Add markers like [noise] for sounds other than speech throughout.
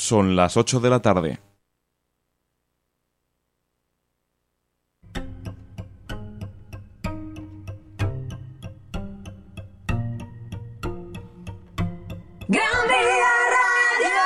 Son las 8 de la tarde. Gran Vía Radio.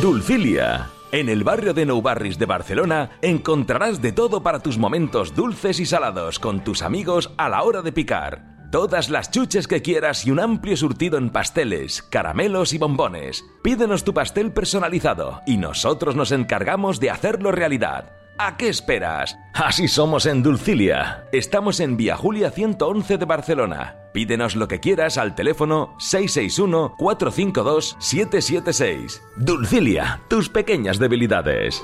Dulcilia. En el barrio de Nou Barris de Barcelona encontrarás de todo para tus momentos dulces y salados con tus amigos a la hora de picar. Todas las chuches que quieras y un amplio surtido en pasteles, caramelos y bombones. Pídenos tu pastel personalizado y nosotros nos encargamos de hacerlo realidad. ¿A qué esperas? Así somos en Dulcilia. Estamos en Vía Julia 111 de Barcelona. Pídenos lo que quieras al teléfono 661-452-776. Dulcilia, tus pequeñas debilidades.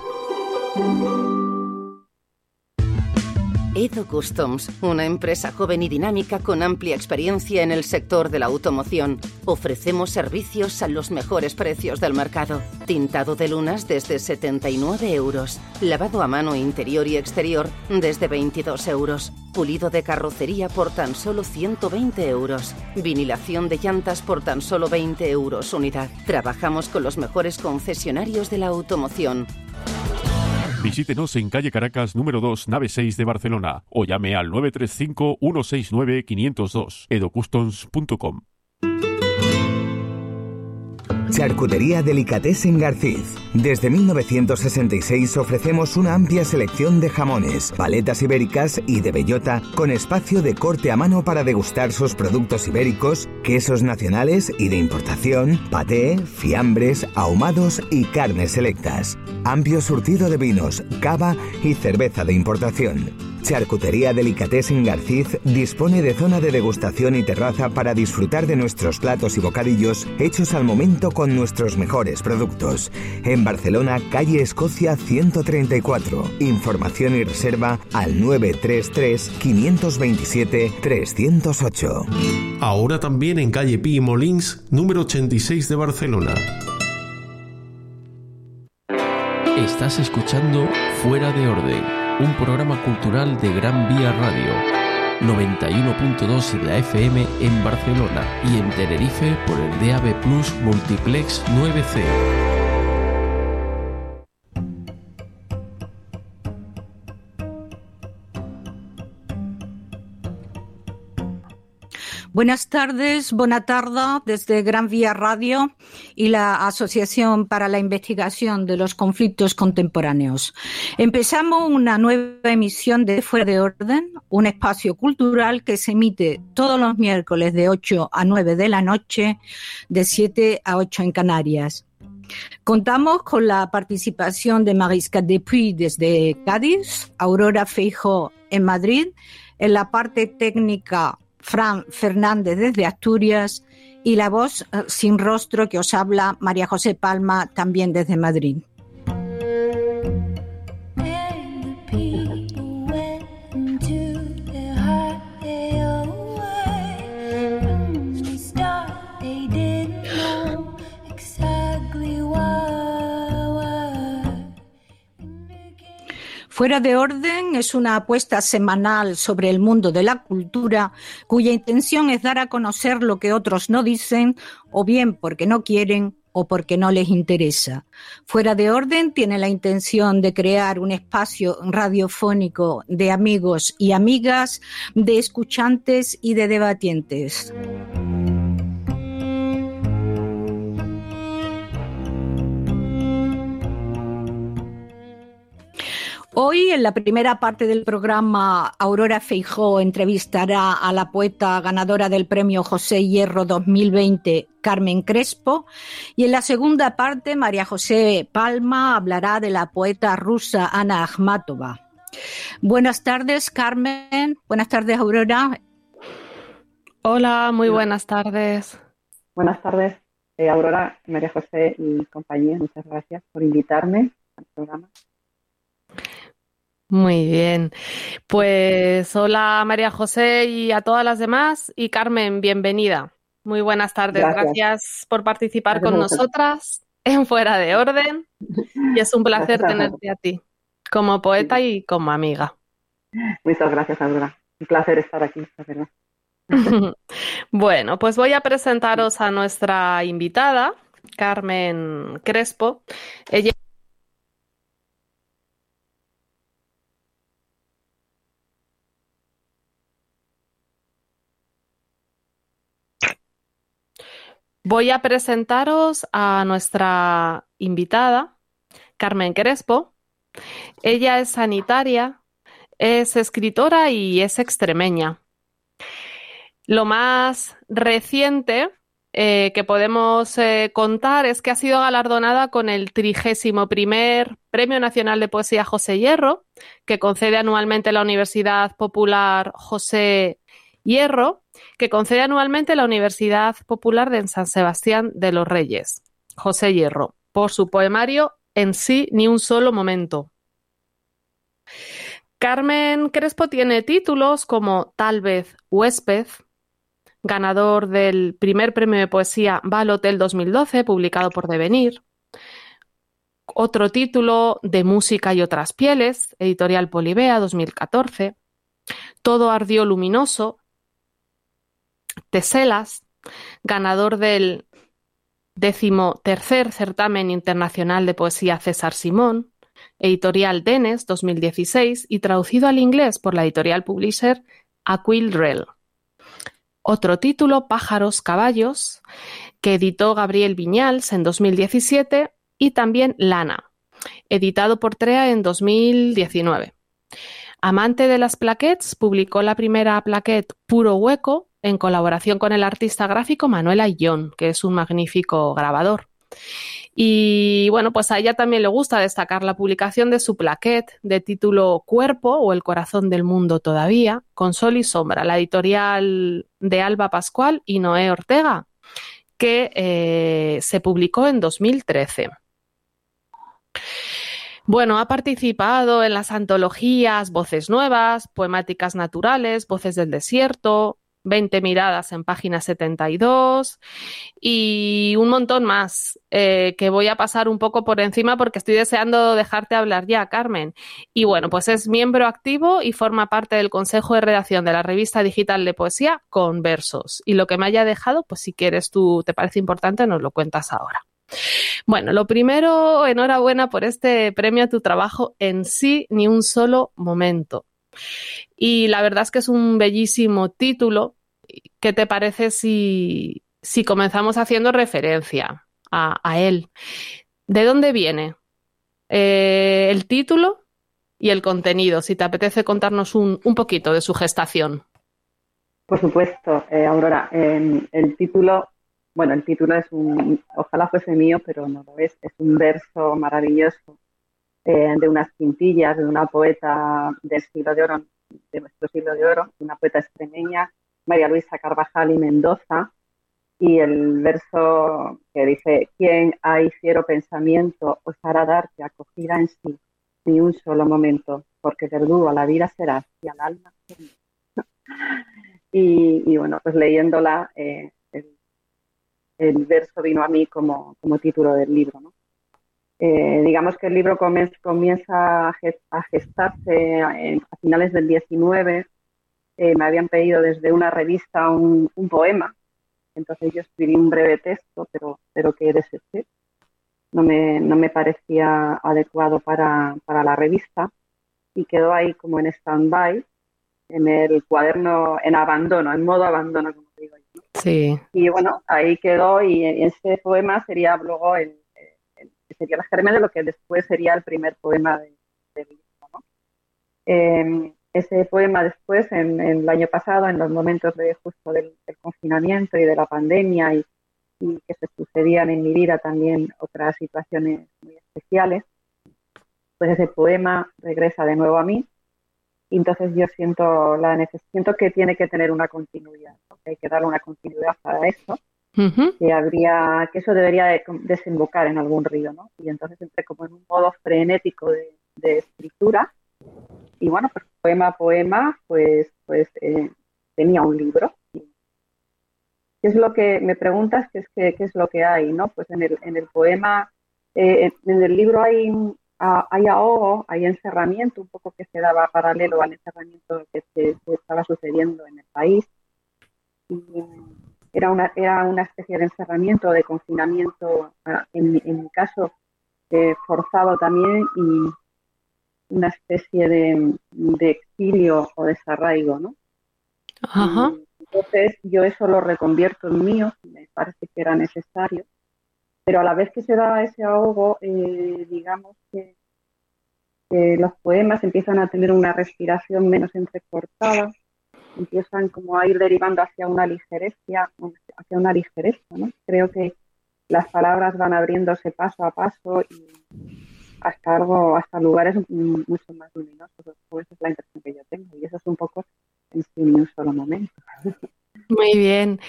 Edo Customs, una empresa joven y dinámica con amplia experiencia en el sector de la automoción. Ofrecemos servicios a los mejores precios del mercado. Tintado de lunas desde 79 euros. Lavado a mano interior y exterior desde 22 euros. Pulido de carrocería por tan solo 120 euros. Vinilación de llantas por tan solo 20 euros unidad. Trabajamos con los mejores concesionarios de la automoción. Visítenos en calle Caracas número 2, nave 6 de Barcelona o llame al 935-169-502 edocustoms.com. Charcutería Delicatessen Garciz. Desde 1966 ofrecemos una amplia selección de jamones, paletas ibéricas y de bellota con espacio de corte a mano para degustar sus productos ibéricos, quesos nacionales y de importación, paté, fiambres, ahumados y carnes selectas. Amplio surtido de vinos, cava y cerveza de importación. Charcutería Delicatessen Garciz dispone de zona de degustación y terraza para disfrutar de nuestros platos y bocadillos hechos al momento con nuestros mejores productos. En Barcelona, calle Escocia 134. Información y reserva al 933 527 308. Ahora también en calle Pi y Molins, número 86 de Barcelona. Estás escuchando Fuera de Orden un programa cultural de Gran Vía Radio. 91.2 de la FM en Barcelona y en Tenerife por el DAB Plus Multiplex 9C. Buenas tardes, buena tarde desde Gran Vía Radio y la Asociación para la Investigación de los Conflictos Contemporáneos. Empezamos una nueva emisión de Fuera de Orden, un espacio cultural que se emite todos los miércoles de 8 a 9 de la noche, de 7 a 8 en Canarias. Contamos con la participación de Marisca Depuy desde Cádiz, Aurora Feijo en Madrid, en la parte técnica Fran Fernández desde Asturias y la voz eh, sin rostro que os habla María José Palma también desde Madrid. Fuera de orden es una apuesta semanal sobre el mundo de la cultura cuya intención es dar a conocer lo que otros no dicen o bien porque no quieren o porque no les interesa. Fuera de orden tiene la intención de crear un espacio radiofónico de amigos y amigas, de escuchantes y de debatientes. Hoy, en la primera parte del programa, Aurora Feijó entrevistará a la poeta ganadora del premio José Hierro 2020, Carmen Crespo, y en la segunda parte, María José Palma hablará de la poeta rusa Ana Akhmatova. Buenas tardes, Carmen. Buenas tardes, Aurora. Hola, muy buenas tardes. Buenas tardes, eh, Aurora, María José y compañía. Muchas gracias por invitarme al programa. Muy bien. Pues hola María José y a todas las demás. Y Carmen, bienvenida. Muy buenas tardes. Gracias, por participar con nosotras [laughs] en Fuera de Orden. Y es un [laughs] placer tenerte a ti como poeta y como amiga. Muchas gracias, Aurora. Un placer estar aquí, verdad. [laughs] Bueno, pues voy a presentaros a nuestra invitada, Carmen Crespo. Ella Voy a presentaros a nuestra invitada, Carmen Crespo. Ella es sanitaria, es escritora y es extremeña. Lo más reciente eh, que podemos eh, contar es que ha sido galardonada con el trigésimo primer Premio Nacional de Poesía José Hierro, que concede anualmente la Universidad Popular José Hierro, que concede anualmente la Universidad Popular de San Sebastián de los Reyes, José Hierro, por su poemario En sí ni un solo momento. Carmen Crespo tiene títulos como Tal vez Huésped, ganador del primer premio de poesía Val Hotel 2012, publicado por Devenir. Otro título de Música y otras pieles, editorial Polibea 2014. Todo ardió luminoso, Teselas, ganador del decimotercer certamen internacional de poesía César Simón, editorial Denes 2016 y traducido al inglés por la editorial publisher Aquil Rel. Otro título, Pájaros, Caballos, que editó Gabriel Viñals en 2017 y también Lana, editado por Trea en 2019. Amante de las plaquettes, publicó la primera plaquette Puro Hueco en colaboración con el artista gráfico Manuel Ayllón, que es un magnífico grabador. Y bueno, pues a ella también le gusta destacar la publicación de su plaquette de título Cuerpo o El corazón del mundo todavía, con Sol y Sombra, la editorial de Alba Pascual y Noé Ortega, que eh, se publicó en 2013. Bueno, ha participado en las antologías Voces Nuevas, Poemáticas Naturales, Voces del Desierto, 20 miradas en página 72 y un montón más eh, que voy a pasar un poco por encima porque estoy deseando dejarte hablar ya, Carmen. Y bueno, pues es miembro activo y forma parte del Consejo de Redacción de la revista digital de poesía con versos. Y lo que me haya dejado, pues si quieres tú, te parece importante, nos lo cuentas ahora. Bueno, lo primero, enhorabuena por este premio a tu trabajo en sí, ni un solo momento. Y la verdad es que es un bellísimo título. ¿Qué te parece si, comenzamos haciendo referencia a, él? ¿De dónde viene eh, el título y el contenido? Si te apetece contarnos un, poquito de su gestación. Por supuesto, eh, Aurora. el título, bueno, el título es un, ojalá fuese mío, pero no lo es, es un verso maravilloso eh, de unas quintillas de una poeta del siglo de oro, de nuestro siglo de oro, una poeta extremeña, María Luisa Carvajal y Mendoza, y el verso que dice, ¿quién hay fiero pensamiento osará darte acogida en sí, ni un solo momento, porque verdugo a la vida serás y al alma [laughs] y, bueno, pues leyéndola, eh, el, verso vino a mí como, como título del libro, ¿no? Eh, digamos que el libro comienza a gestarse a finales del 19. Eh, me habían pedido desde una revista un, poema, entonces yo escribí un breve texto, pero, pero que desesté. No me, no me parecía adecuado para, la revista y quedó ahí como en stand-by, en el cuaderno, en abandono, en modo abandono, como digo yo. Sí. Y bueno, ahí quedó y ese poema sería luego el sería la germen de lo que después sería el primer poema del de libro. Em, ese poema después, en, el año pasado, en los momentos de justo del, confinamiento y de la pandemia y, que se sucedían en mi vida también otras situaciones muy especiales, pues ese poema regresa de nuevo a mí. Y entonces yo siento la siento que tiene que tener una continuidad, que hay que darle una continuidad para eso que habría, que eso debería desembocar en algún río, ¿no? Y entonces entré como en un modo frenético de, escritura y bueno, pues poema a poema, pues, pues eh, tenía un libro. ¿Qué es lo que me preguntas? ¿Qué es, qué, es lo que hay, no? Pues en el, en el poema, eh, en el libro hay, hay ahogo, hay encerramiento, un poco que se daba paralelo al encerramiento que, que estaba sucediendo en el país era una, era una especie de encerramiento, de confinamiento, ah, en, mi caso, eh, forzado también y una especie de, exilio o desarraigo, ¿no? Entonces yo eso lo reconvierto en mío, me parece que era necesario, pero a la vez que se da ese ahogo, eh, digamos que los poemas empiezan a tener una respiración menos entrecortada, empiezan como a ir derivando hacia una ligereza, hacia una ligereza, ¿no? Creo que las palabras van abriéndose paso a paso y hasta algo, hasta lugares mucho más luminosos. Esa es la impresión que yo tengo y eso es un poco en un solo momento. Muy bien.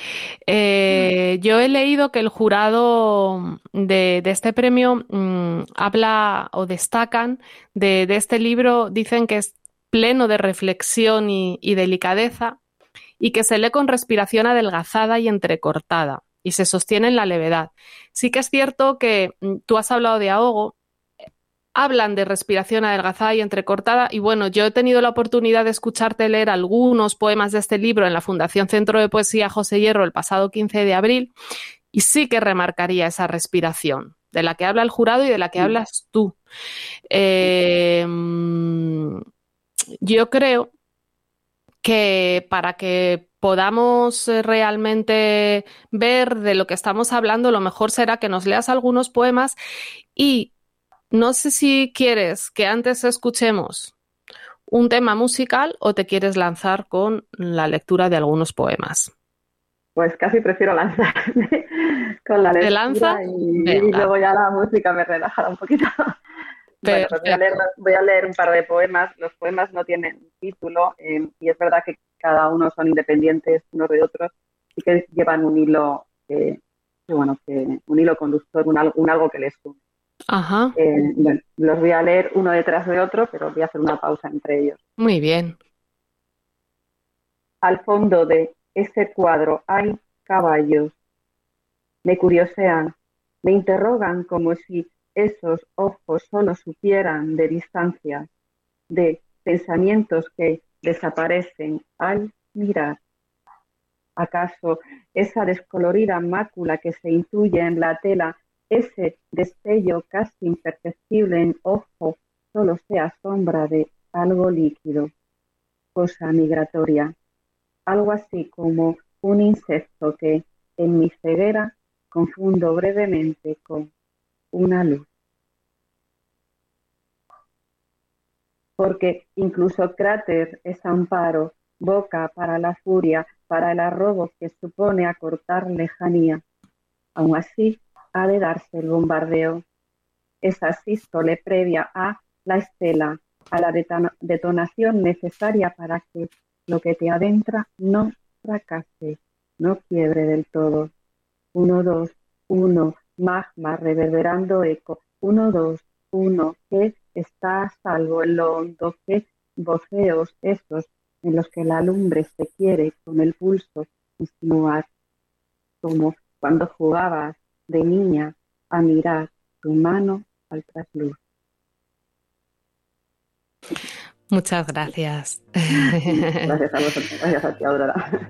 Eh, yo he leído que el jurado de, este premio mm, habla o destacan de, este libro, dicen que es pleno de reflexión y, delicadeza y que se lee con respiración adelgazada y entrecortada y se sostiene en la levedad. Sí que es cierto que mm, tú has hablado de ahogo hablan de respiración adelgazada y entrecortada. Y bueno, yo he tenido la oportunidad de escucharte leer algunos poemas de este libro en la Fundación Centro de Poesía José Hierro el pasado 15 de abril y sí que remarcaría esa respiración de la que habla el jurado y de la que hablas tú. Em, yo creo que para que podamos realmente ver de lo que estamos hablando, lo mejor será que nos leas algunos poemas y no sé si quieres que antes escuchemos un tema musical o te quieres lanzar con la lectura de algunos poemas. Pues casi prefiero lanzarme [laughs] con la lectura. ¿Te lanza? Y, luego ya la música me relajará un poquito. [laughs] Pues voy, a leer, un par de poemas. Los poemas no tienen título eh, y es verdad que cada uno son independientes unos de otros y que llevan un hilo, bueno, que, un hilo conductor, un, un algo que les une. Ajá. Eh, bueno, los voy a leer uno detrás de otro, pero voy a hacer una pausa entre ellos. Muy bien. Al fondo de ese cuadro hay caballos. Me curiosean, me interrogan como si esos ojos solo supieran de distancia, de pensamientos que desaparecen al mirar. ¿Acaso esa descolorida mácula que se intuye en la tela ese destello casi imperceptible en ojo solo sea sombra de algo líquido, cosa migratoria, algo así como un insecto que en mi ceguera confundo brevemente con una luz. Porque incluso cráter es amparo, boca para la furia, para el arrobo que supone acortar lejanía. Aun así, ha de darse el bombardeo. Esa sístole previa a la estela, a la detonación necesaria para que lo que te adentra no fracase, no quiebre del todo. Uno, dos, uno, magma reverberando eco. Uno, dos, uno, que está a salvo en lo hondo, que voceos esos en los que la lumbre se quiere con el pulso insinuar, como cuando jugabas de niña a mirar tu mano al trasluz. Muchas gracias. Gracias a vosotros, gracias a ti, Aurora.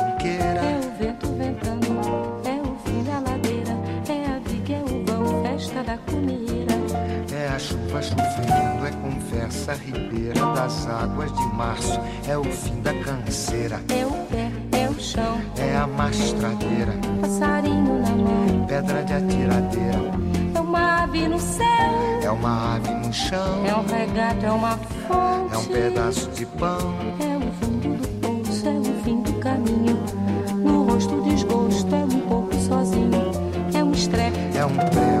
da comida, é a chuva chovendo, é conversa ribeira das águas de março, é o fim da canseira, é o pé, é o chão, é a mastradeira, passarinho na mão, pedra de atiradeira, é uma ave no céu, é uma ave no chão, é um regato, é uma fonte, é um pedaço de pão, é o fundo do poço, é o fim do caminho, no rosto desgosto, é um pouco sozinho, é um estrepe, é um prego,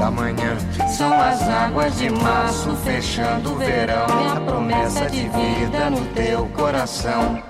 da manhã. São as águas de março fechando o verão, é a promessa de vida no teu coração.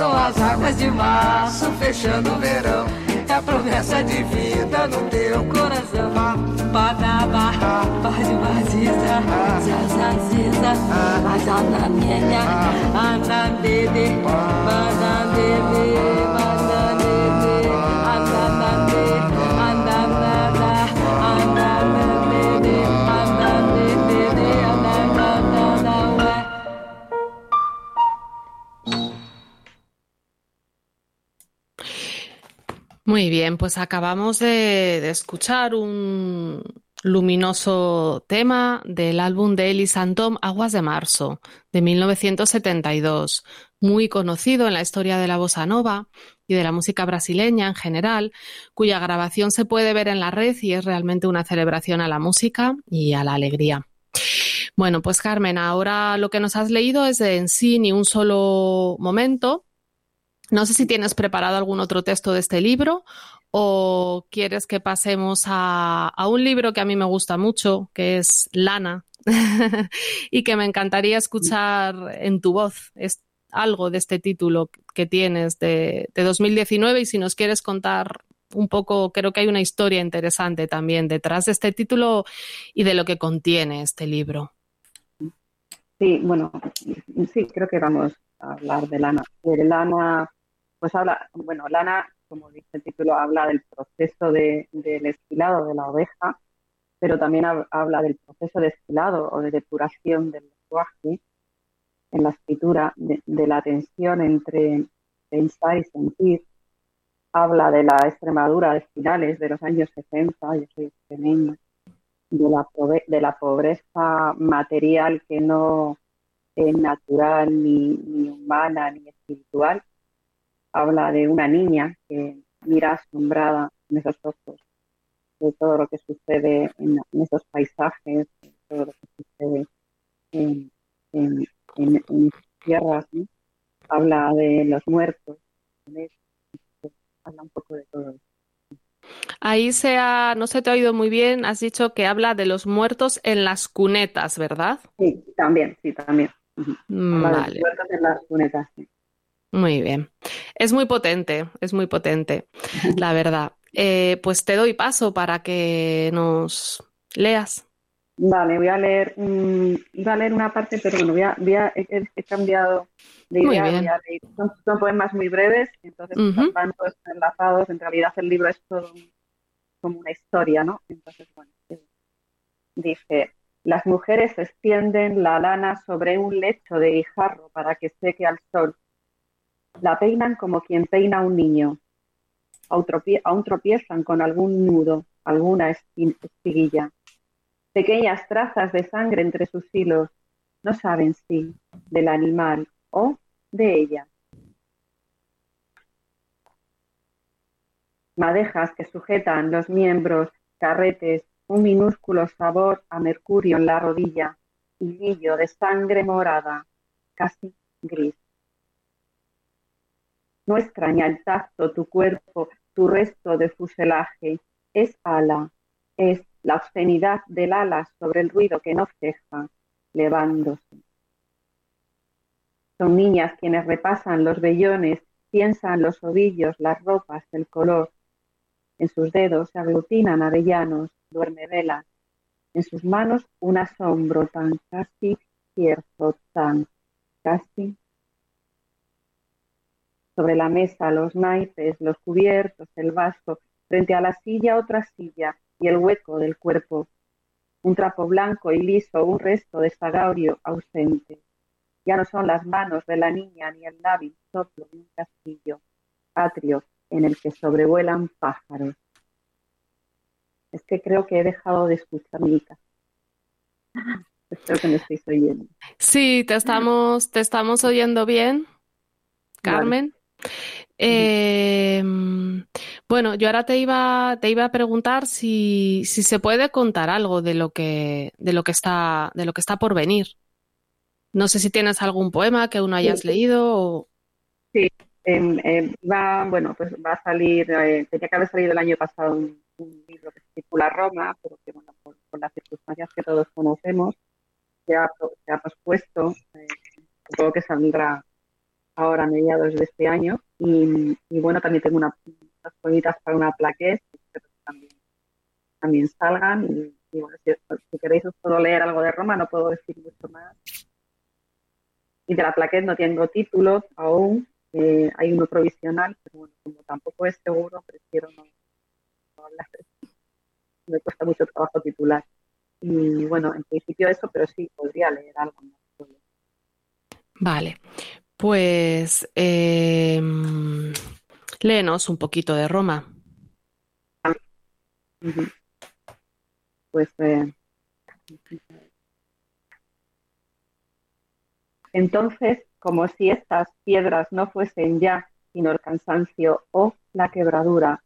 São as águas de março fechando o verão. É a promessa de vida no teu coração. Badaba, bade baziza, zazaziza, azanamenya, anandede, banandede, Muy bien, pues acabamos de, escuchar un luminoso tema del álbum de Elis Tom, Aguas de Marzo, de 1972, muy conocido en la historia de la bossa nova y de la música brasileña en general, cuya grabación se puede ver en la red y es realmente una celebración a la música y a la alegría. Bueno, pues Carmen, ahora lo que nos has leído es de en sí ni un solo momento, no sé si tienes preparado algún otro texto de este libro o quieres que pasemos a, a, un libro que a mí me gusta mucho, que es Lana, [laughs] y que me encantaría escuchar en tu voz. Es algo de este título que tienes de, de 2019 y si nos quieres contar un poco, creo que hay una historia interesante también detrás de este título y de lo que contiene este libro. Sí, bueno, sí, creo que vamos a hablar de Lana. De Lana pues habla, bueno, Lana, como dice el título, habla del proceso de, del esquilado de la oveja, pero también habla del proceso de esquilado o de depuración del lenguaje en la escritura, de, la tensión entre pensar y sentir. Habla de la Extremadura de finales de los años 60, yo soy extremeña, de la, de la pobreza material que no es natural, ni, ni humana, ni espiritual, habla de una niña que mira asombrada en esos ojos de todo lo que sucede en, en esos paisajes, de todo lo que sucede en, en, en, en tierras, ¿no? habla de los muertos, habla un poco de todo eso. Ahí se ha, no se te ha oído muy bien, has dicho que habla de los muertos en las cunetas, ¿verdad? Sí, también, sí, también. Uh -huh. Habla Vale. de los muertos en las cunetas, sí. Muy bien. Es muy potente, es muy potente, la [laughs] verdad. Eh, pues te doy paso para que nos leas. Vale, voy a leer, um, iba a leer una parte, pero bueno, voy a, voy a he, he, cambiado de idea. voy a leer- son, son poemas muy breves, entonces van todos enlazados. En realidad el libro es todo un- como una historia, ¿no? Entonces, bueno, eh, dice, las mujeres extienden la lana sobre un lecho de guijarro para que seque al sol. La peinan como quien peina a un niño. Aún tropie- aún tropiezan con algún nudo, alguna espi- espiguilla. Pequeñas trazas de sangre entre sus hilos, no saben si del animal o de ella. Madejas que sujetan los miembros, carretes, un minúsculo sabor a mercurio en la rodilla, hilillo de sangre morada, casi gris. No extraña el tacto tu cuerpo, tu resto de fuselaje. Es ala, es la obscenidad del ala sobre el ruido que no ceja, levándose. Son niñas quienes repasan los vellones, piensan los ovillos, las ropas, el color. En sus dedos se aglutinan avellanos, duerme velas. En sus manos un asombro tan casi cierto, tan casi. Sobre la mesa los naipes, los cubiertos, el vaso, frente a la silla otra silla y el hueco del cuerpo. Un trapo blanco y liso, un resto de sagaurio ausente. Ya no son las manos de la niña ni el lábil soplo de un castillo, atrio en el que sobrevuelan pájaros. Es que creo que he dejado de escuchar mi casa. [laughs] Espero que me estéis oyendo. Sí, te estamos, te estamos oyendo bien, Carmen. Eh, bueno, yo ahora te iba, te iba a preguntar si, si se puede contar algo de lo que, de lo que está, de lo que está por venir. No sé si tienes algún poema que uno hayas leído o... Sí, va, bueno, pues va a salir, eh, tenía que haber salido el año pasado un, libro que se titula Roma, pero que bueno, por, las circunstancias que todos conocemos, se ha, se ha pospuesto, eh, supongo que saldrá ahora a mediados de este año, y, bueno, también tengo unas poemitas para una plaqueta, que también, también salgan, y, bueno, si, si queréis os puedo leer algo de Roma, no puedo decir mucho más y de la plaqueta no tengo títulos aún, eh, hay uno provisional, pero bueno, como tampoco es seguro, prefiero no, hablar. Me cuesta mucho trabajo titular. Y bueno, en principio eso, pero sí, podría leer algo. Vale, pues em, léenos un poquito de Roma. Pues eh, Entonces, como si estas piedras no fuesen ya sino el cansancio o la quebradura,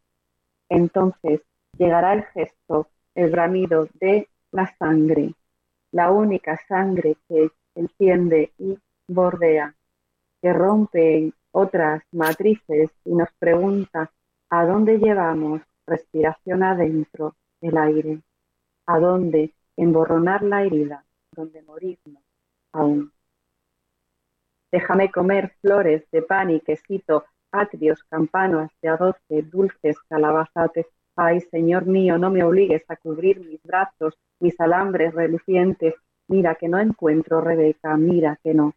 entonces llegará el gesto, el bramido de la sangre, la única sangre que enciende y bordea, que rompe otras matrices y nos pregunta a dónde llevamos respiración adentro el aire, a dónde emborronar la herida, donde morirnos aún. Déjame comer flores de pan y quesito, atrios, campanas de adoce, dulces calabazates. Ay, Señor mío, no me obligues a cubrir mis brazos, mis alambres relucientes. Mira que no encuentro, Rebeca, mira que no.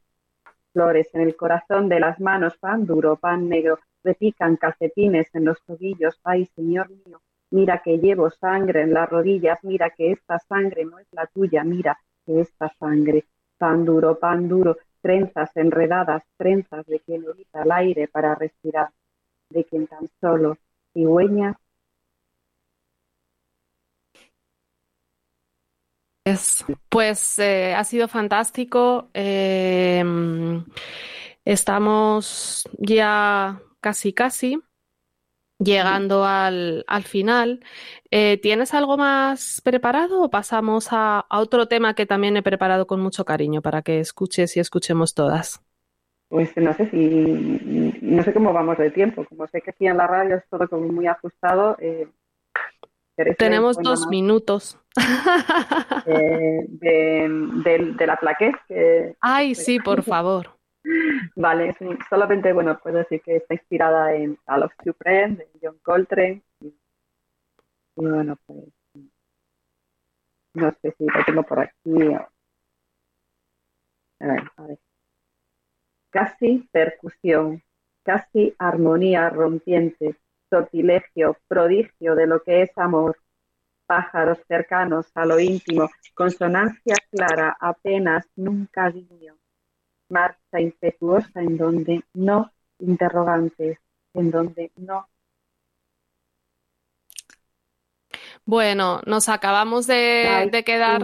Flores en el corazón de las manos, pan duro, pan negro, repican calcetines en los tobillos. Ay, Señor mío, mira que llevo sangre en las rodillas, mira que esta sangre no es la tuya, mira que esta sangre, pan duro, pan duro, trenzas enredadas, trenzas de quien evita el aire para respirar, de quien tan solo cigüeña. Pues eh, ha sido fantástico. Em, estamos ya casi, casi llegando al, al final. Eh, ¿Tienes algo más preparado o pasamos a, otro tema que también he preparado con mucho cariño para que escuches y escuchemos todas? Pues no sé si, no sé cómo vamos de tiempo. Como sé que aquí en la radio es todo como muy ajustado. Eh, Tenemos dos minutos. Eh, de, la plaqueta. Ay, sí, por [laughs] favor. Vale, solamente, bueno, puedo decir que está inspirada en A Love Supreme de John Coltrane. Y, bueno, pues no sé si lo tengo por aquí. A ver, a ver. Casi percusión, casi armonía rompiente, sortilegio, prodigio de lo que es amor, pájaros cercanos a lo íntimo, consonancia clara, apenas nunca guiño, marcha impetuosa en donde no interrogantes, en donde no. Bueno, nos acabamos de, quedar.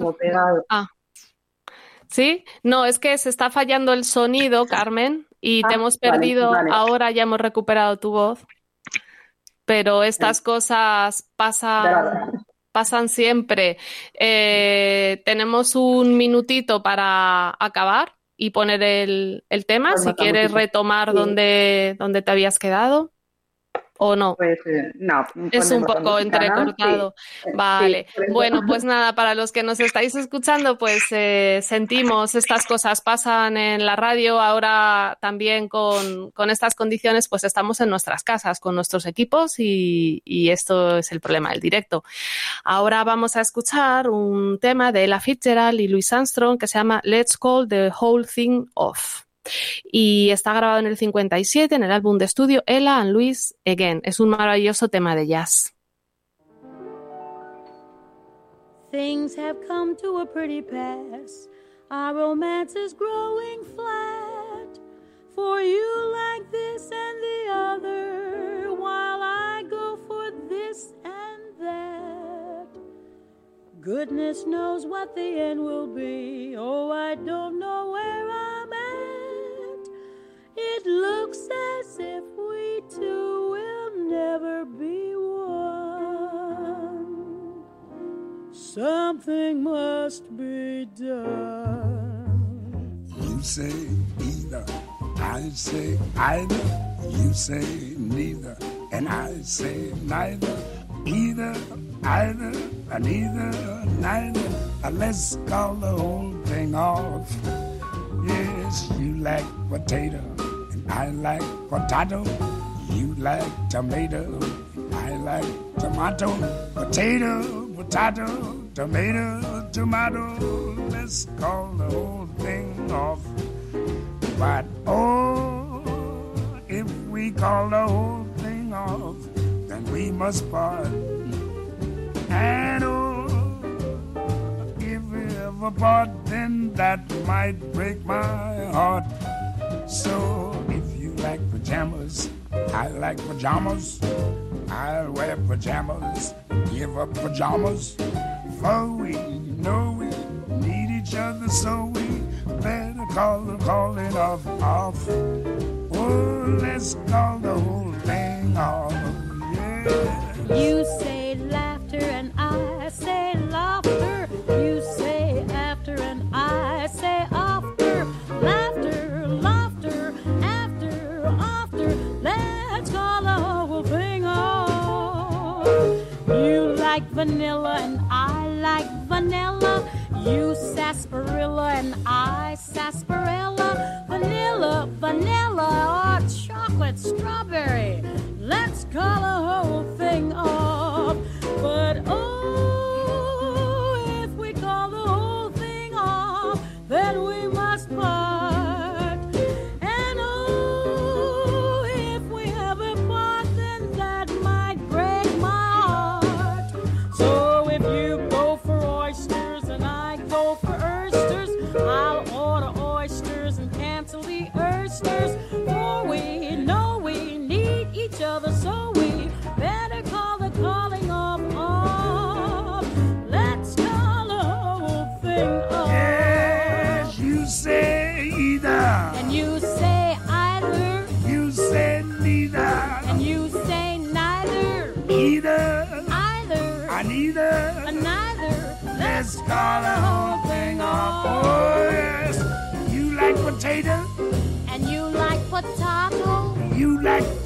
Ah. ¿Sí? No, es que se está fallando el sonido, Carmen, y te ah, hemos perdido. Ahora ya hemos recuperado tu voz. Pero estas cosas pasan, pasan siempre. Eh, tenemos un minutito para acabar. y poner el, tema, pues si quieres retomar donde, donde te habías quedado. ¿O no? Pues no. Es un poco entrecortado. Vale. bueno, pues nada, para los que nos estáis escuchando, pues eh, sentimos estas cosas pasan en la radio. Ahora también con, estas condiciones, pues estamos en nuestras casas con nuestros equipos y, y, esto es el problema del directo. Ahora vamos a escuchar un tema de Ella Fitzgerald y Louis Armstrong que se llama Let's Call the Whole Thing Off. Y está grabado en el 57 en el álbum de estudio Ella and Louis Again. Es un maravilloso tema de jazz. Things have come to a pretty pass. Our romance is growing flat. For you like this and the other, while I go for this and that. Goodness knows what the end will be. Oh, I don't know where I'm at. It looks as if we two will never be one. Something must be done. You say either, I say either. You say neither, and I say neither. Either, either, neither, neither. Let's call the whole thing off. Yes, you like potato, and I like potato. You like tomato, I like tomato. Potato, potato, tomato, tomato. Let's call the whole thing off. But oh, if we call the whole thing off, then we must part. And oh, apart, then that might break my heart. So if pajamas, I like pajamas. I'll wear pajamas, give up pajamas. For we know we need each other, so we better call the calling of off. Oh, let's call the whole thing off. Yeah. You say vanilla and I like vanilla. You sarsaparilla and I sarsaparilla. Vanilla, vanilla, or chocolate strawberry. Let's call the whole thing off. But oh,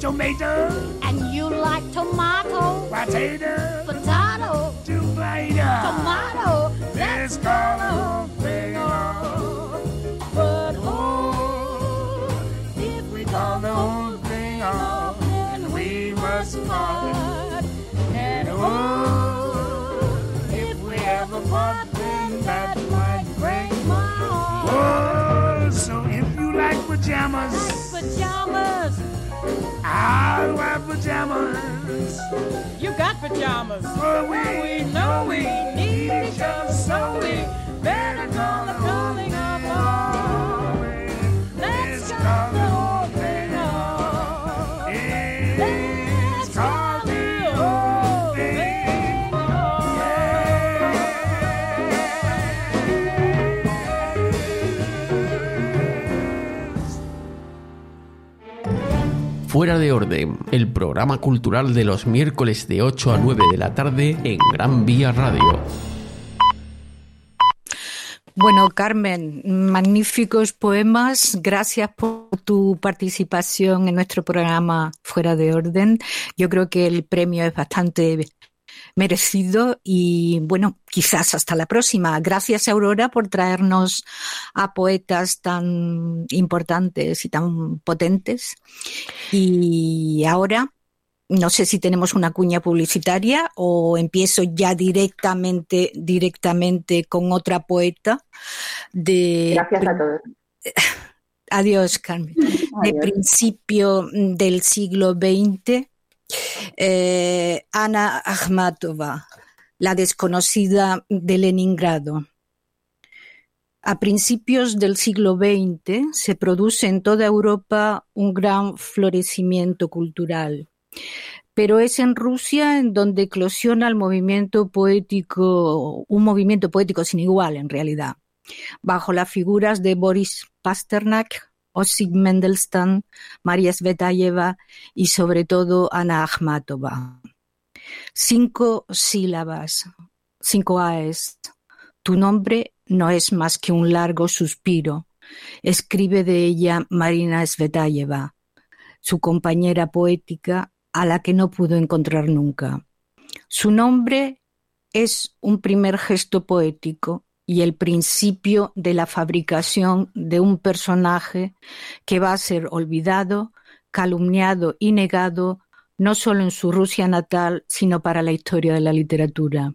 tomato. And you like tomato. Potato. Potato. Tomato. Tomato. Let's call the whole thing off. But oh, if we call the whole thing off, then we must part. And oh, if we ever part, then that might break my heart. Oh, so if you like pajamas, Like pajamas. I'll wear pajamas. You got pajamas. For we, we know we need each other, so we better call the calling Fuera de orden, el programa cultural de los miércoles de 8 a 9 de la tarde en Gran Vía Radio. Bueno, Carmen, magníficos poemas. Gracias por tu participación en nuestro programa Fuera de Orden. Yo creo que el premio es bastante merecido y bueno, quizás hasta la próxima. Gracias Aurora por traernos a poetas tan importantes y tan potentes. Y ahora no sé si tenemos una cuña publicitaria o empiezo ya directamente, directamente con otra poeta de. Gracias a todos. [laughs] Adiós, Carmen. De principio del siglo XX, eh, Ana Akhmatova, la desconocida de Leningrado. A principios del siglo XX se produce en toda Europa un gran florecimiento cultural pero es en Rusia en donde eclosiona el movimiento poético, un movimiento poético sin igual en realidad, bajo las figuras de Boris Pasternak, Osip Mendelstam, María Svetayeva y sobre todo Ana Akhmatova. Cinco sílabas, cinco AES. Tu nombre no es más que un largo suspiro. Escribe de ella Marina Svetayeva, su compañera poética a la que no pudo encontrar nunca. Su nombre es un primer gesto poético y el principio de la fabricación de un personaje que va a ser olvidado, calumniado y negado no solo en su Rusia natal, sino para la historia de la literatura.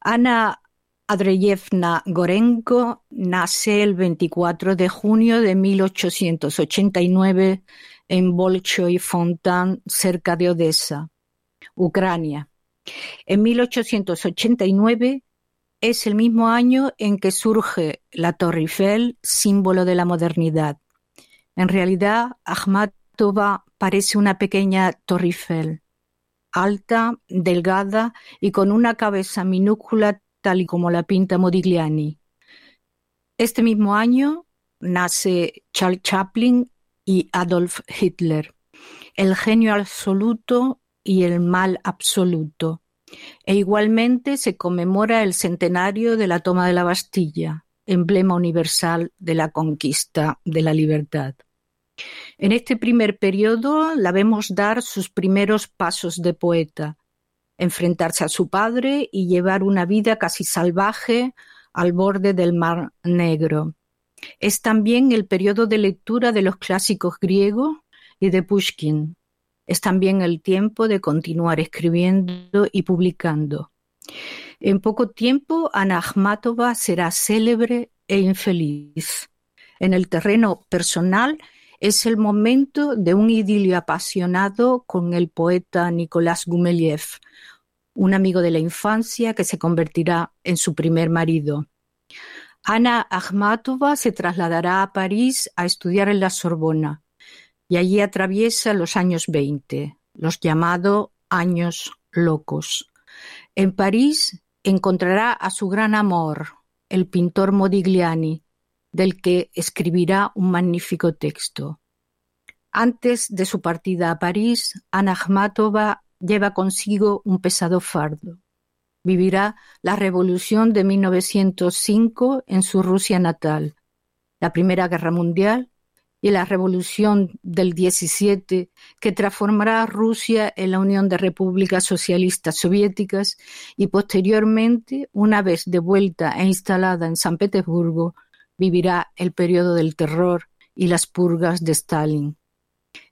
Ana Adreyevna Gorenko nace el 24 de junio de 1889 en Bolchoy Fontan, cerca de Odessa, Ucrania. En 1889 es el mismo año en que surge la Torre Eiffel, símbolo de la modernidad. En realidad, Akhmatova parece una pequeña Torre Eiffel, alta, delgada y con una cabeza minúscula tal y como la pinta Modigliani. Este mismo año nace Charles Chaplin y Adolf Hitler, el genio absoluto y el mal absoluto. E igualmente se conmemora el centenario de la toma de la Bastilla, emblema universal de la conquista de la libertad. En este primer periodo la vemos dar sus primeros pasos de poeta, enfrentarse a su padre y llevar una vida casi salvaje al borde del Mar Negro. Es también el periodo de lectura de los clásicos griegos y de Pushkin. Es también el tiempo de continuar escribiendo y publicando. En poco tiempo, Ana Akhmatova será célebre e infeliz. En el terreno personal, es el momento de un idilio apasionado con el poeta Nicolás Gumeliev, un amigo de la infancia que se convertirá en su primer marido. Ana Akhmatova se trasladará a París a estudiar en la Sorbona y allí atraviesa los años 20, los llamados años locos. En París encontrará a su gran amor, el pintor Modigliani, del que escribirá un magnífico texto. Antes de su partida a París, Ana Akhmatova lleva consigo un pesado fardo vivirá la Revolución de 1905 en su Rusia natal, la Primera Guerra Mundial y la Revolución del 17 que transformará a Rusia en la Unión de Repúblicas Socialistas Soviéticas y posteriormente, una vez de vuelta e instalada en San Petersburgo, vivirá el periodo del terror y las purgas de Stalin.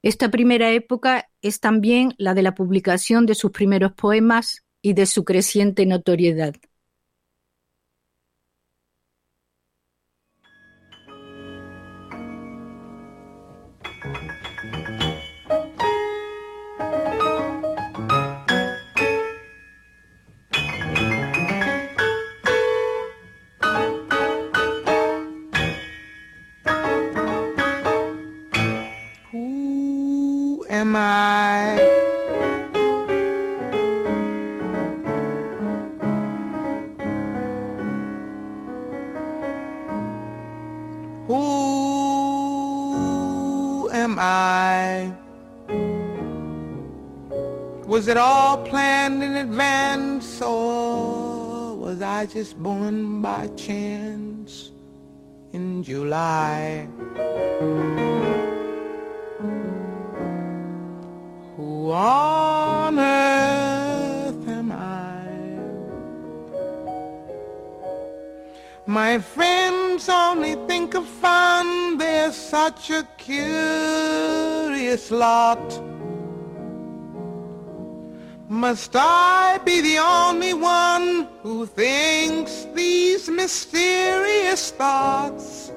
Esta primera época es también la de la publicación de sus primeros poemas y de su creciente notoriedad. Who am I? I? Was it all planned in advance or was I just born by chance in July? Who on earth am I? My friends only think of fun, they're such a curious lot. Must I be the only one who thinks these mysterious thoughts?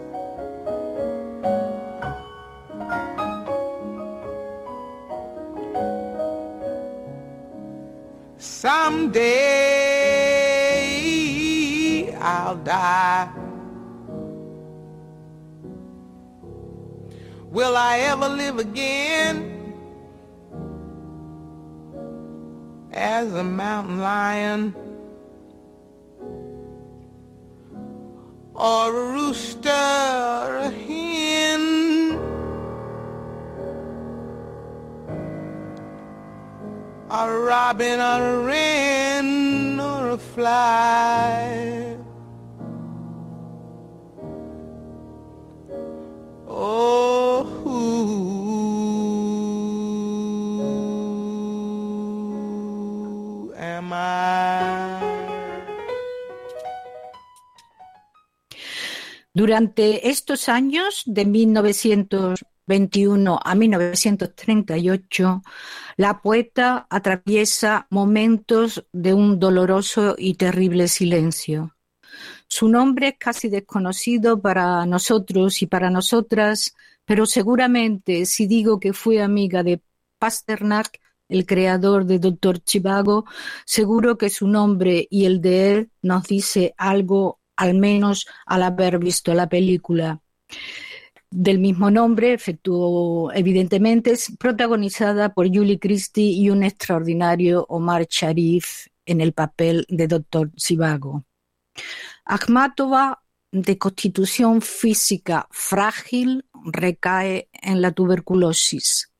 Someday I'll die. Will I ever live again? as a mountain lion or a rooster a robin a wren or a fly oh who am I? Durante estos años, de 1921 a 1938, la poeta atraviesa momentos de un doloroso y terrible silencio. Su nombre es casi desconocido para nosotros y para nosotras, pero seguramente si digo que fue amiga de Pasternak, el creador de Doctor Chivago, seguro que su nombre y el de él nos dice algo, al menos al haber visto la película. Del mismo nombre, efectuó, evidentemente, es protagonizada por Julie Christie y un extraordinario Omar Sharif en el papel de Doctor Chivago. Akhmatova, de constitución física frágil, recae en la tuberculosis.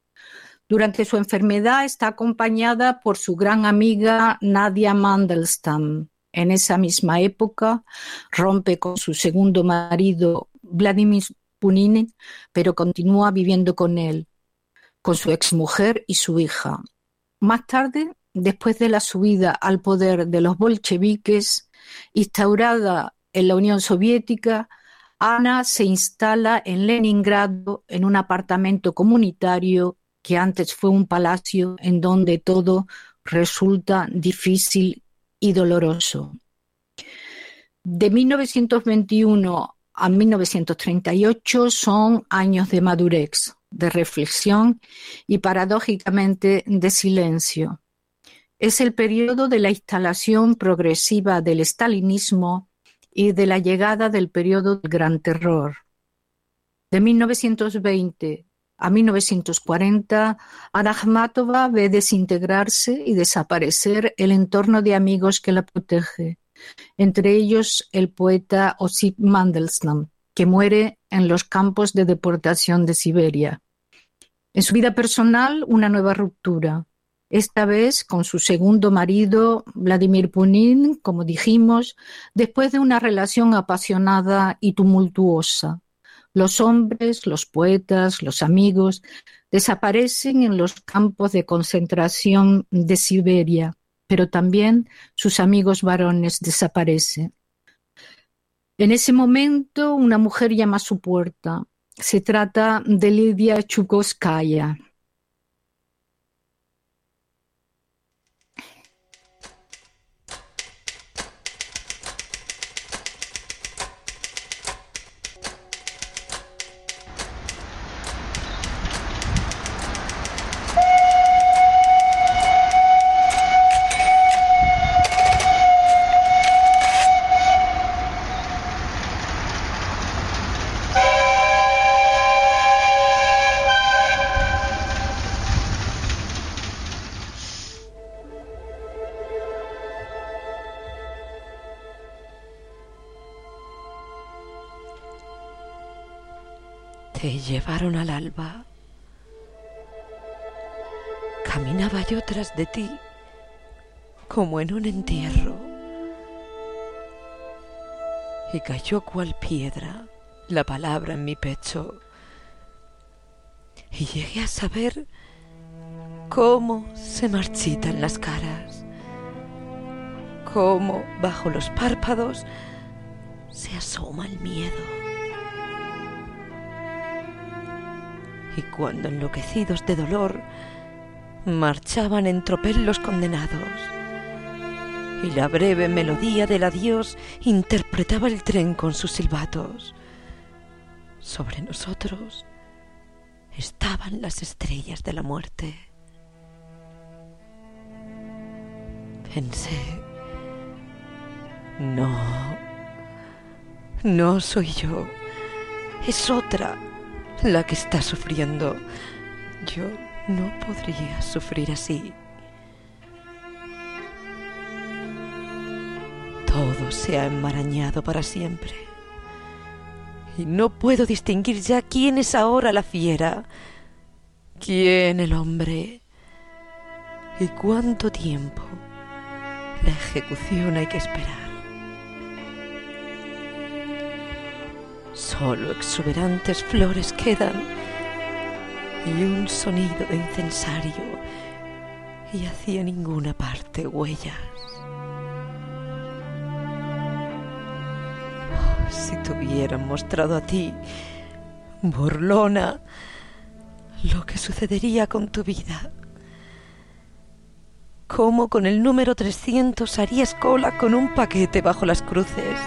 Durante su enfermedad está acompañada por su gran amiga Nadia Mandelstam. En esa misma época rompe con su segundo marido Vladimir Punin, pero continúa viviendo con él, con su exmujer y su hija. Más tarde, después de la subida al poder de los bolcheviques, instaurada en la Unión Soviética, Ana se instala en Leningrado en un apartamento comunitario que antes fue un palacio en donde todo resulta difícil y doloroso. De 1921 a 1938 son años de madurez, de reflexión y paradójicamente de silencio. Es el periodo de la instalación progresiva del stalinismo y de la llegada del periodo del Gran Terror. De 1920 a 1940, Akhmatova ve desintegrarse y desaparecer el entorno de amigos que la protege, entre ellos el poeta Osip Mandelstam, que muere en los campos de deportación de Siberia. En su vida personal, una nueva ruptura, esta vez con su segundo marido, Vladimir Punin, como dijimos, después de una relación apasionada y tumultuosa. Los hombres, los poetas, los amigos desaparecen en los campos de concentración de Siberia, pero también sus amigos varones desaparecen. En ese momento una mujer llama a su puerta. Se trata de Lidia Chukovskaya. Llevaron al alba. Caminaba yo tras de ti como en un entierro. y cayó cual piedra la palabra en mi pecho. Y llegué a saber cómo se marchitan las caras, cómo bajo los párpados se asoma el miedo. Y cuando enloquecidos de dolor marchaban en tropel los condenados, y la breve melodía del adiós interpretaba el tren con sus silbatos. Sobre nosotros estaban las estrellas de la muerte. Pensé, no, no soy yo, es otra la que está sufriendo. Yo no podría sufrir así. Todo se ha enmarañado para siempre. Y no puedo distinguir ya quién es ahora la fiera, quién el hombre y cuánto tiempo la ejecución hay que esperar. Solo exuberantes flores quedan y un sonido de incensario y hacia ninguna parte huellas. si te hubieran mostrado a ti, burlona, lo que sucedería con tu vida. Cómo con el número 300 harías cola con un paquete bajo las cruces.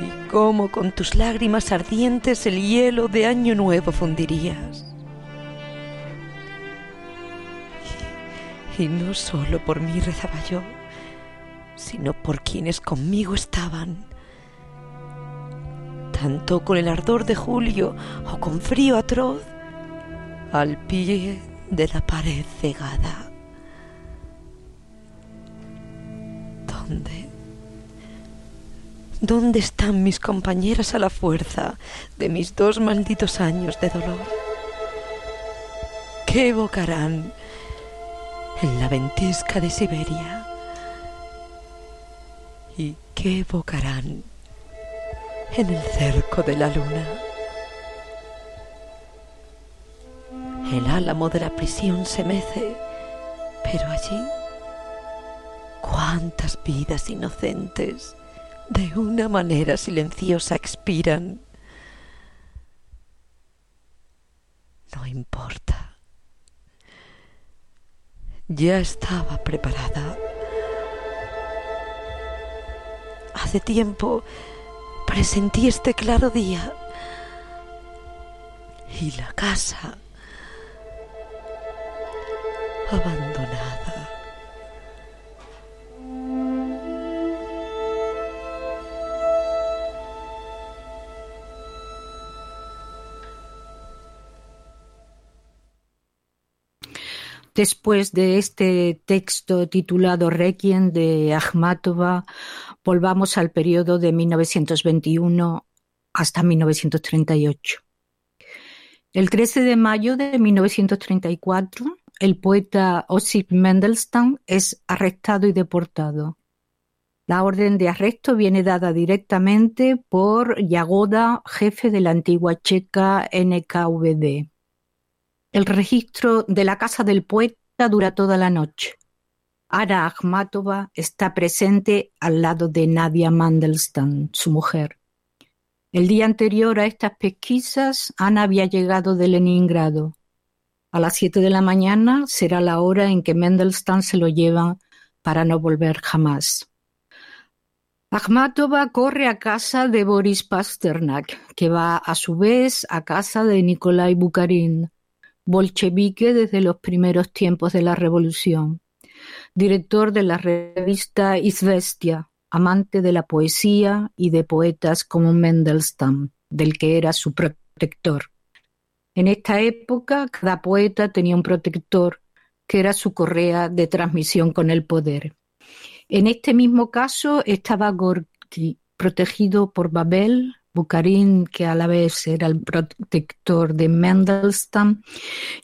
Y cómo con tus lágrimas ardientes el hielo de año nuevo fundirías. Y, no solo por mí rezaba yo, sino por quienes conmigo estaban tanto con el ardor de julio o con frío atroz, al pie de la pared cegada. ¿Dónde? ¿Dónde están mis compañeras a la fuerza de mis dos malditos años de dolor? ¿Qué evocarán en la ventisca de Siberia? ¿Y qué evocarán en el cerco de la luna. El álamo de la prisión se mece, pero allí cuántas vidas inocentes de una manera silenciosa expiran. No importa. Ya estaba preparada. Hace tiempo presentí este claro día y la casa abandonada. Después de este texto titulado Requiem de Akhmatova, volvamos al periodo de 1921 hasta 1938. El 13 de mayo de 1934, el poeta Osip Mendelstam es arrestado y deportado. La orden de arresto viene dada directamente por Yagoda, jefe de la antigua checa NKVD. El registro de la casa del poeta dura toda la noche. Ana Akhmatova está presente al lado de Nadia Mandelstam, su mujer. El día anterior a estas pesquisas, Ana había llegado de Leningrado. A las siete de la mañana será la hora en que Mandelstam se lo lleva para no volver jamás. Akhmatova corre a casa de Boris Pasternak, que va a su vez a casa de Nikolai Bukharin, bolchevique desde los primeros tiempos de la revolución, director de la revista Izvestia, amante de la poesía y de poetas como Mendelstam, del que era su protector. En esta época, cada poeta tenía un protector que era su correa de transmisión con el poder. En este mismo caso estaba Gorky, protegido por Babel, Bukharin, que a la vez era el protector de Mendelstam,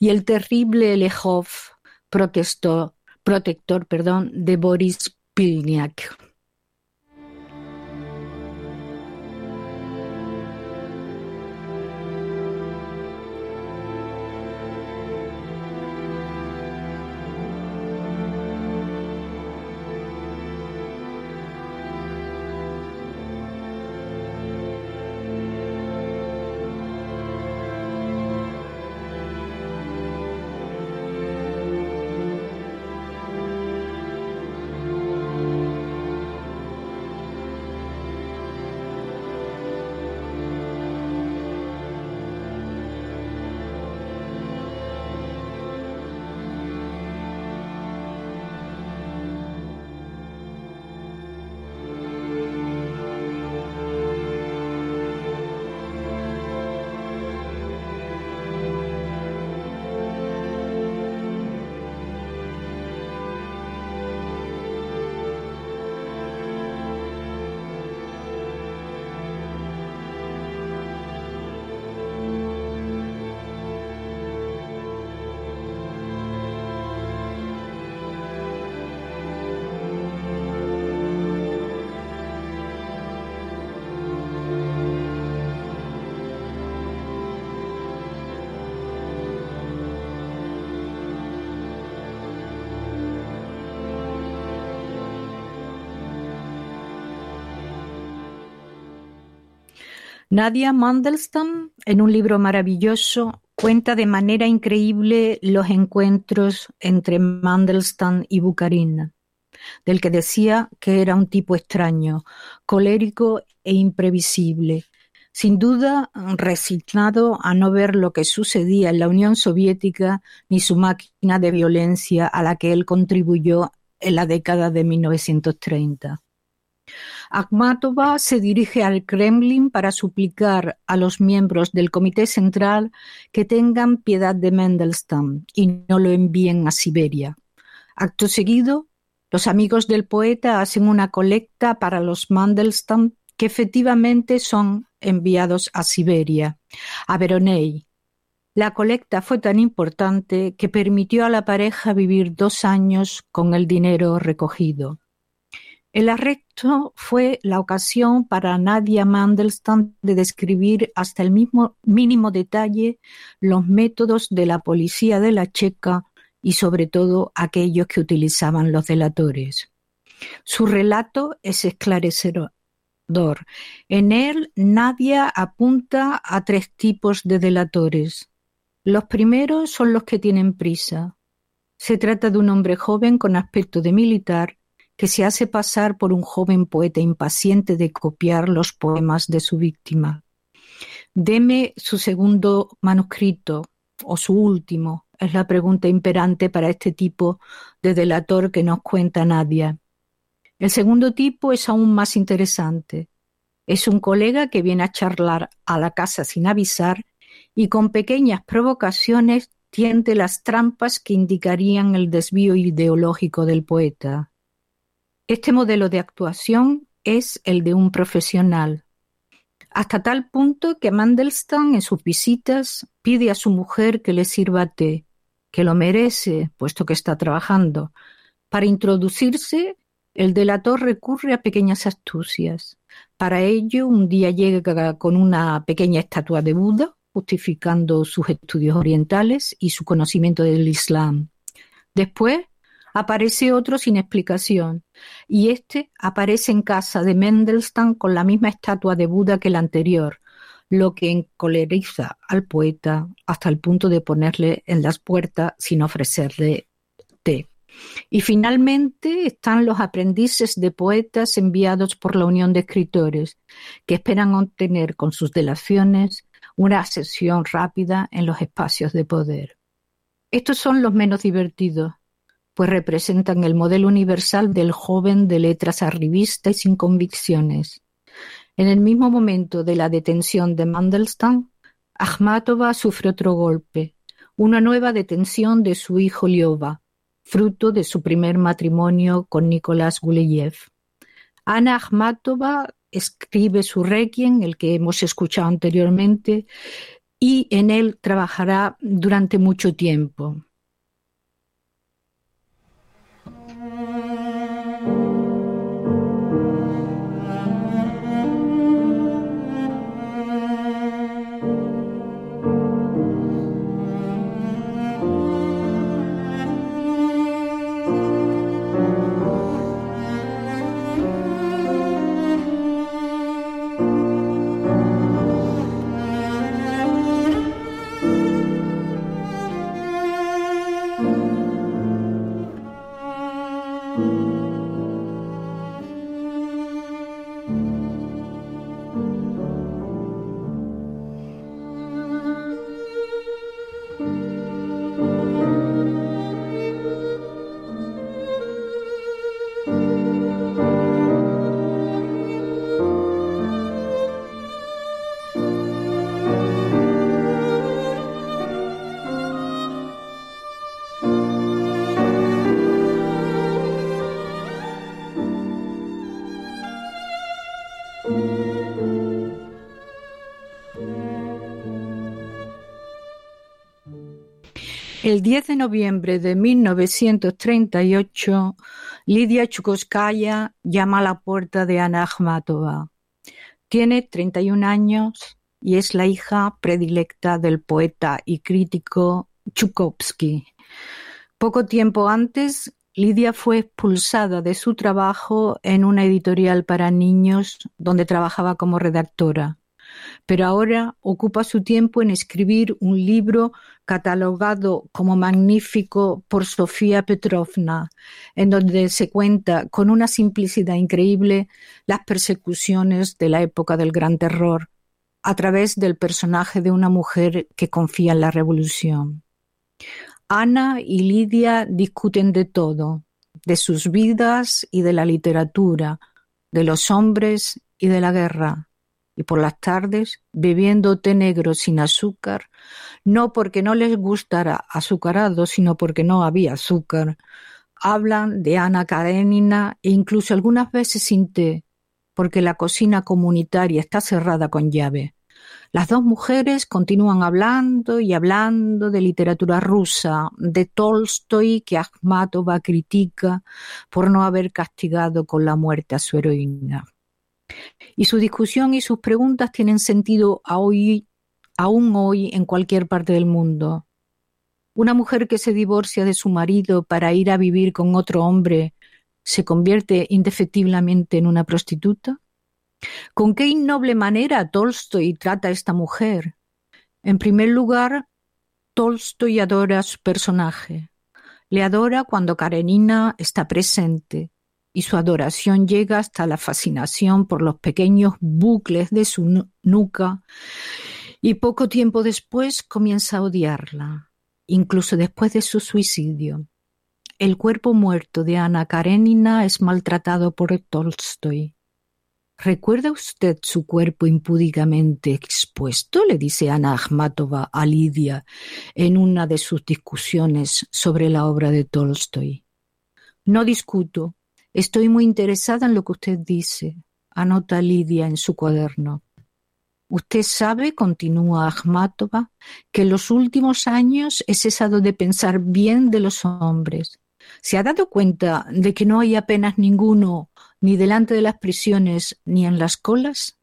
y el terrible Lejov, protector perdón, de Boris Pilniak. Nadia Mandelstam, en un libro maravilloso, cuenta de manera increíble los encuentros entre Mandelstam y Bukharin, del que decía que era un tipo extraño, colérico e imprevisible, sin duda resignado a no ver lo que sucedía en la Unión Soviética ni su máquina de violencia a la que él contribuyó en la década de 1930. Akhmatova se dirige al Kremlin para suplicar a los miembros del Comité Central que tengan piedad de Mendelstam y no lo envíen a Siberia. Acto seguido, los amigos del poeta hacen una colecta para los Mandelstam que efectivamente son enviados a Siberia, a Veronei. La colecta fue tan importante que permitió a la pareja vivir dos años con el dinero recogido. El arresto fue la ocasión para Nadia Mandelstam de describir hasta el mismo mínimo detalle los métodos de la policía de la Checa y sobre todo aquellos que utilizaban los delatores. Su relato es esclarecedor, en él Nadia apunta a tres tipos de delatores. Los primeros son los que tienen prisa. Se trata de un hombre joven con aspecto de militar que se hace pasar por un joven poeta impaciente de copiar los poemas de su víctima. Deme su segundo manuscrito o su último, es la pregunta imperante para este tipo de delator que nos cuenta Nadia. El segundo tipo es aún más interesante. Es un colega que viene a charlar a la casa sin avisar y con pequeñas provocaciones tiende las trampas que indicarían el desvío ideológico del poeta. Este modelo de actuación es el de un profesional, hasta tal punto que Mandelstam en sus visitas pide a su mujer que le sirva té, que lo merece, puesto que está trabajando. Para introducirse, el delator recurre a pequeñas astucias. Para ello, un día llega con una pequeña estatua de Buda, justificando sus estudios orientales y su conocimiento del Islam. Después aparece otro sin explicación, y este aparece en casa de Mendelstam con la misma estatua de Buda que el anterior, lo que encoleriza al poeta hasta el punto de ponerle en las puertas sin ofrecerle té. Y finalmente están los aprendices de poetas enviados por la Unión de Escritores, que esperan obtener con sus delaciones una sesión rápida en los espacios de poder. Estos son los menos divertidos, pues representan el modelo universal del joven de letras arribista y sin convicciones. En el mismo momento de la detención de Mandelstam, Akhmatova sufre otro golpe, una nueva detención de su hijo Liova, fruto de su primer matrimonio con Nicolás Guleyev. Ana Akhmatova escribe su requiem, el que hemos escuchado anteriormente, y en él trabajará durante mucho tiempo. El 10 de noviembre de 1938, Lidia Chukoskaya llama a la puerta de Ana Akhmatova. Tiene 31 años y es la hija predilecta del poeta y crítico Chukovsky. Poco tiempo antes, Lidia fue expulsada de su trabajo en una editorial para niños donde trabajaba como redactora. Pero ahora ocupa su tiempo en escribir un libro catalogado como magnífico por Sofía Petrovna, en donde se cuenta con una simplicidad increíble las persecuciones de la época del Gran Terror a través del personaje de una mujer que confía en la revolución. Ana y Lidia discuten de todo, de sus vidas y de la literatura, de los hombres y de la guerra, y por las tardes bebiendo té negro sin azúcar, no porque no les gustara azucarado, sino porque no había azúcar. Hablan de Ana Karenina e incluso algunas veces sin té, porque la cocina comunitaria está cerrada con llave. Las dos mujeres continúan hablando y hablando de literatura rusa, de Tolstoy que Akhmatova critica por no haber castigado con la muerte a su heroína. Y su discusión y sus preguntas tienen sentido hoy, aún hoy en cualquier parte del mundo. Una mujer que se divorcia de su marido para ir a vivir con otro hombre se convierte indefectiblemente en una prostituta. ¿Con qué innoble manera Tolstoy trata a esta mujer? En primer lugar, Tolstoy adora a su personaje. Le adora cuando Karenina está presente, y su adoración llega hasta la fascinación por los pequeños bucles de su nuca y poco tiempo después comienza a odiarla, incluso después de su suicidio. El cuerpo muerto de Ana Karenina es maltratado por Tolstoy. ¿Recuerda usted su cuerpo impúdicamente expuesto? le dice Ana Akhmatova a Lidia en una de sus discusiones sobre la obra de Tolstoy. No discuto, Estoy muy interesada en lo que usted dice, anota Lidia en su cuaderno. Usted sabe, continúa Akhmatova, que en los últimos años he cesado de pensar bien de los hombres. ¿Se ha dado cuenta de que no hay apenas ninguno ni delante de las prisiones ni en las colas?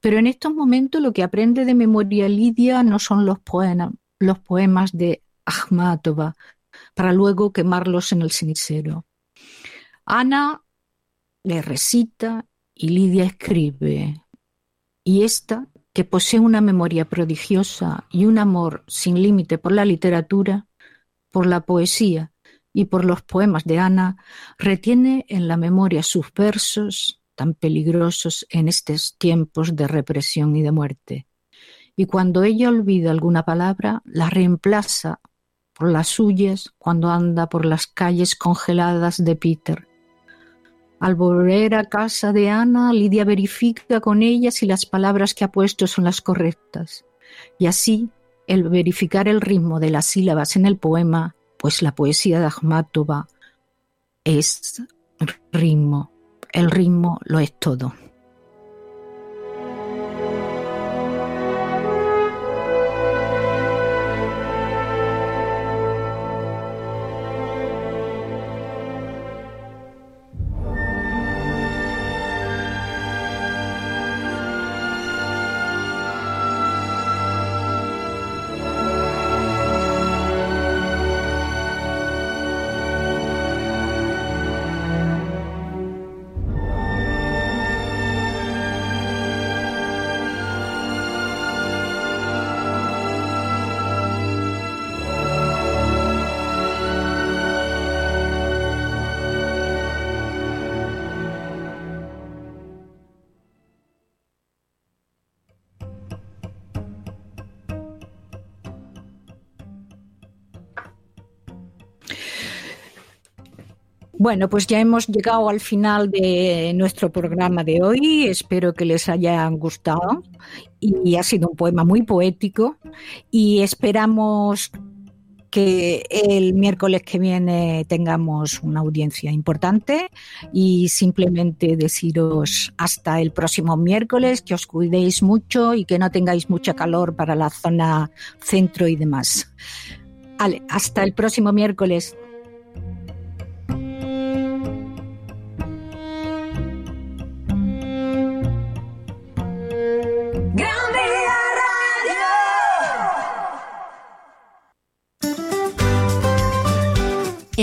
Pero en estos momentos lo que aprende de memoria Lidia no son los, los poemas de Akhmatova, para luego quemarlos en el cenicero. Ana le recita y Lidia escribe. Y esta, que posee una memoria prodigiosa y un amor sin límite por la literatura, por la poesía y por los poemas de Ana, retiene en la memoria sus versos tan peligrosos en estos tiempos de represión y de muerte. Y cuando ella olvida alguna palabra, la reemplaza por las suyas cuando anda por las calles congeladas de Peter al volver a casa de Ana, Lidia verifica con ella si las palabras que ha puesto son las correctas. Y así, el verificar el ritmo de las sílabas en el poema, pues la poesía de Akhmatova es ritmo. El ritmo lo es todo. Bueno, pues ya hemos llegado al final de nuestro programa de hoy. Espero que les haya gustado. Y ha sido un poema muy poético. Y esperamos que el miércoles que viene tengamos una audiencia importante y simplemente deciros hasta el próximo miércoles que os cuidéis mucho y que no tengáis mucha calor para la zona centro y demás. Vale, hasta el próximo miércoles.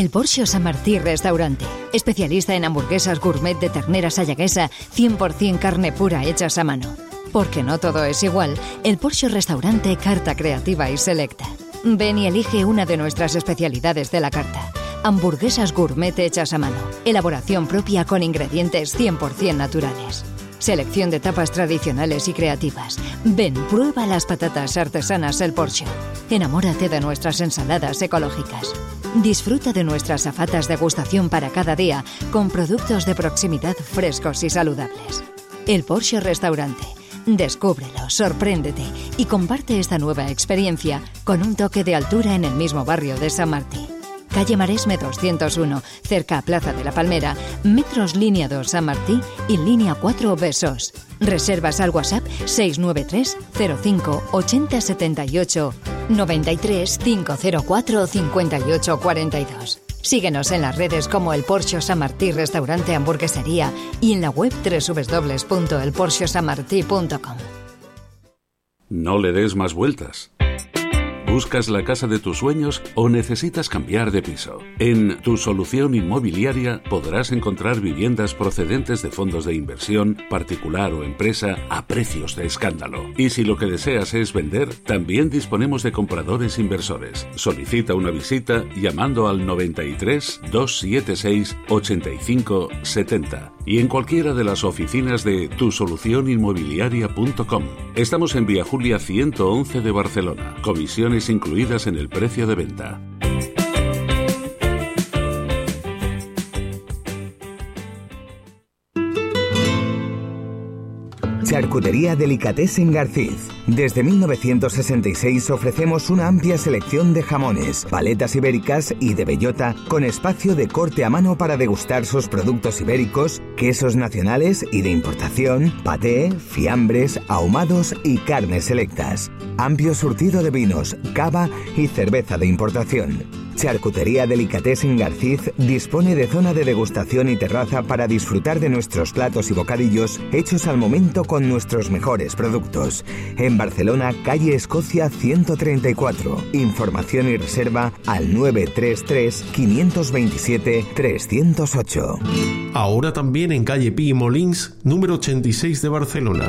El Porsche San Martí Restaurante, especialista en hamburguesas gourmet de ternera sayaguesa, 100% carne pura hechas a mano. Porque no todo es igual, el Porsche Restaurante Carta Creativa y Selecta. Ven y elige una de nuestras especialidades de la carta. Hamburguesas gourmet hechas a mano. Elaboración propia con ingredientes 100% naturales. Selección de tapas tradicionales y creativas. Ven, prueba las patatas artesanas El Porsche. Enamórate de nuestras ensaladas ecológicas. Disfruta de nuestras afatas de gustación para cada día con productos de proximidad frescos y saludables. El Porsche Restaurante. Descúbrelo, sorpréndete y comparte esta nueva experiencia con un toque de altura en el mismo barrio de San Martín calle Maresme 201, cerca a Plaza de la Palmera, metros línea 2 San Martí y línea 4 Besos. Reservas al WhatsApp 693 05 80 78 93 504 58 42. Síguenos en las redes como el Porsche San Martí Restaurante Hamburguesería y en la web www.elporschesanmartí.com. No le des más vueltas. ¿Buscas la casa de tus sueños o necesitas cambiar de piso? En Tu Solución Inmobiliaria podrás encontrar viviendas procedentes de fondos de inversión, particular o empresa, a precios de escándalo. Y si lo que deseas es vender, también disponemos de compradores inversores. Solicita una visita llamando al 93 276 85 70 y en cualquiera de las oficinas de tusolucioninmobiliaria.com. Estamos en Vía Julia 111 de Barcelona. Comisiones incluidas en el precio de venta. Charcutería Delicatessen Garciz. Desde 1966 ofrecemos una amplia selección de jamones, paletas ibéricas y de bellota con espacio de corte a mano para degustar sus productos ibéricos, quesos nacionales y de importación, paté, fiambres, ahumados y carnes selectas. Amplio surtido de vinos, cava y cerveza de importación. Charcutería Delicatessen Garciz dispone de zona de degustación y terraza para disfrutar de nuestros platos y bocadillos hechos al momento con nuestros mejores productos. En Barcelona, calle Escocia 134. Información y reserva al 933 527 308. Ahora también en calle Pi Molins, número 86 de Barcelona.